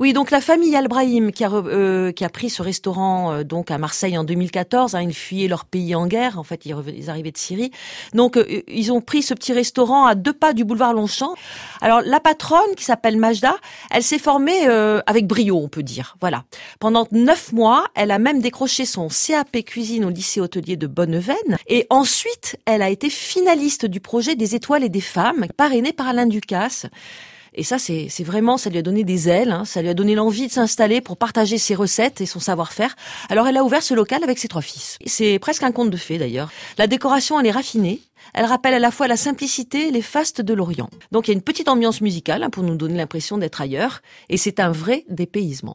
Oui, donc la famille Albrahim qui a, euh, qui a pris ce restaurant euh, donc à Marseille en 2014, hein, ils fuyaient leur pays en guerre, en fait ils, arrivaient de Syrie. Donc euh, ils ont pris ce petit restaurant à deux pas du boulevard Longchamp. Alors la patronne qui s'appelle Majda, elle s'est formée avec brio, on peut dire. Voilà. Pendant neuf mois, elle a même décroché son CAP cuisine au lycée hôtelier de Bonneveine et ensuite elle a été finaliste du projet des étoiles et des femmes parrainé par Alain Ducasse. Et ça, c'est vraiment, ça lui a donné des ailes, hein. ça lui a donné l'envie de s'installer pour partager ses recettes et son savoir-faire. Alors elle a ouvert ce local avec ses trois fils. C'est presque un conte de fées d'ailleurs. La décoration, elle est raffinée. Elle rappelle à la fois la simplicité et les fastes de l'Orient. Donc il y a une petite ambiance musicale hein, pour nous donner l'impression d'être ailleurs. Et c'est un vrai dépaysement.